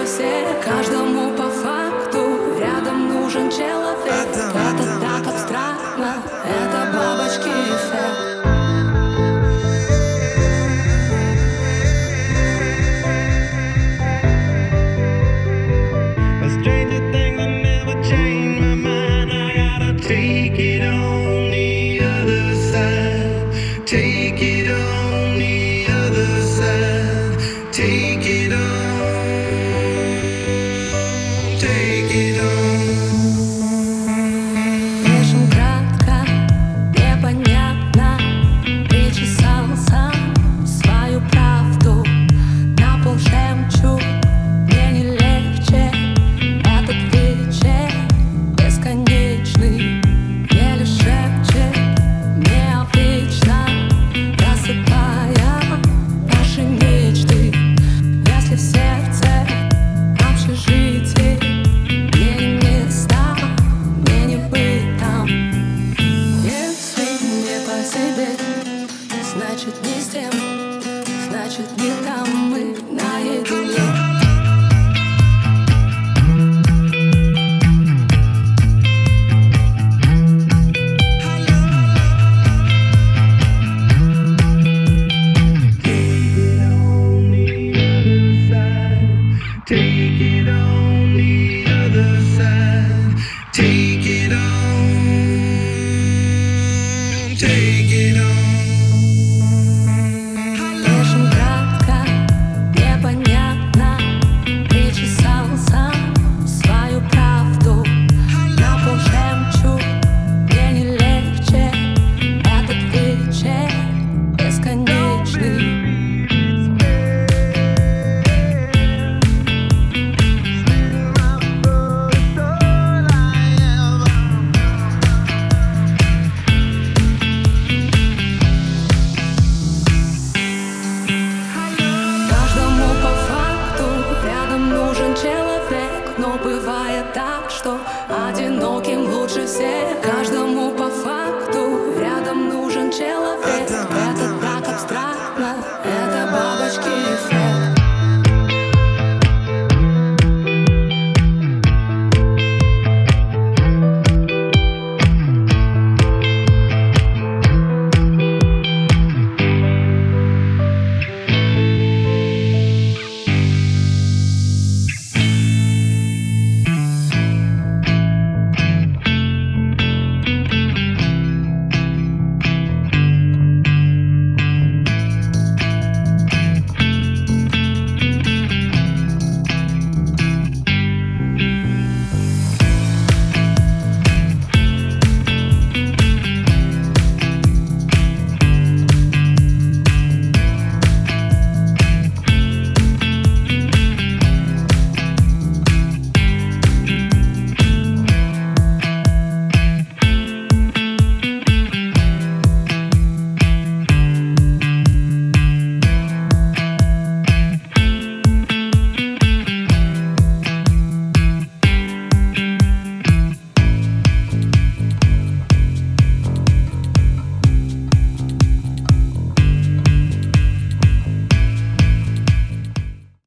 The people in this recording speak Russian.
лучше всех Каждому по факту Рядом нужен человек. Это так абстрактно. Это бабочки эффект Take it on. Значит, не с тем, значит, не там мы наедине. что одиноким лучше всех. Каждому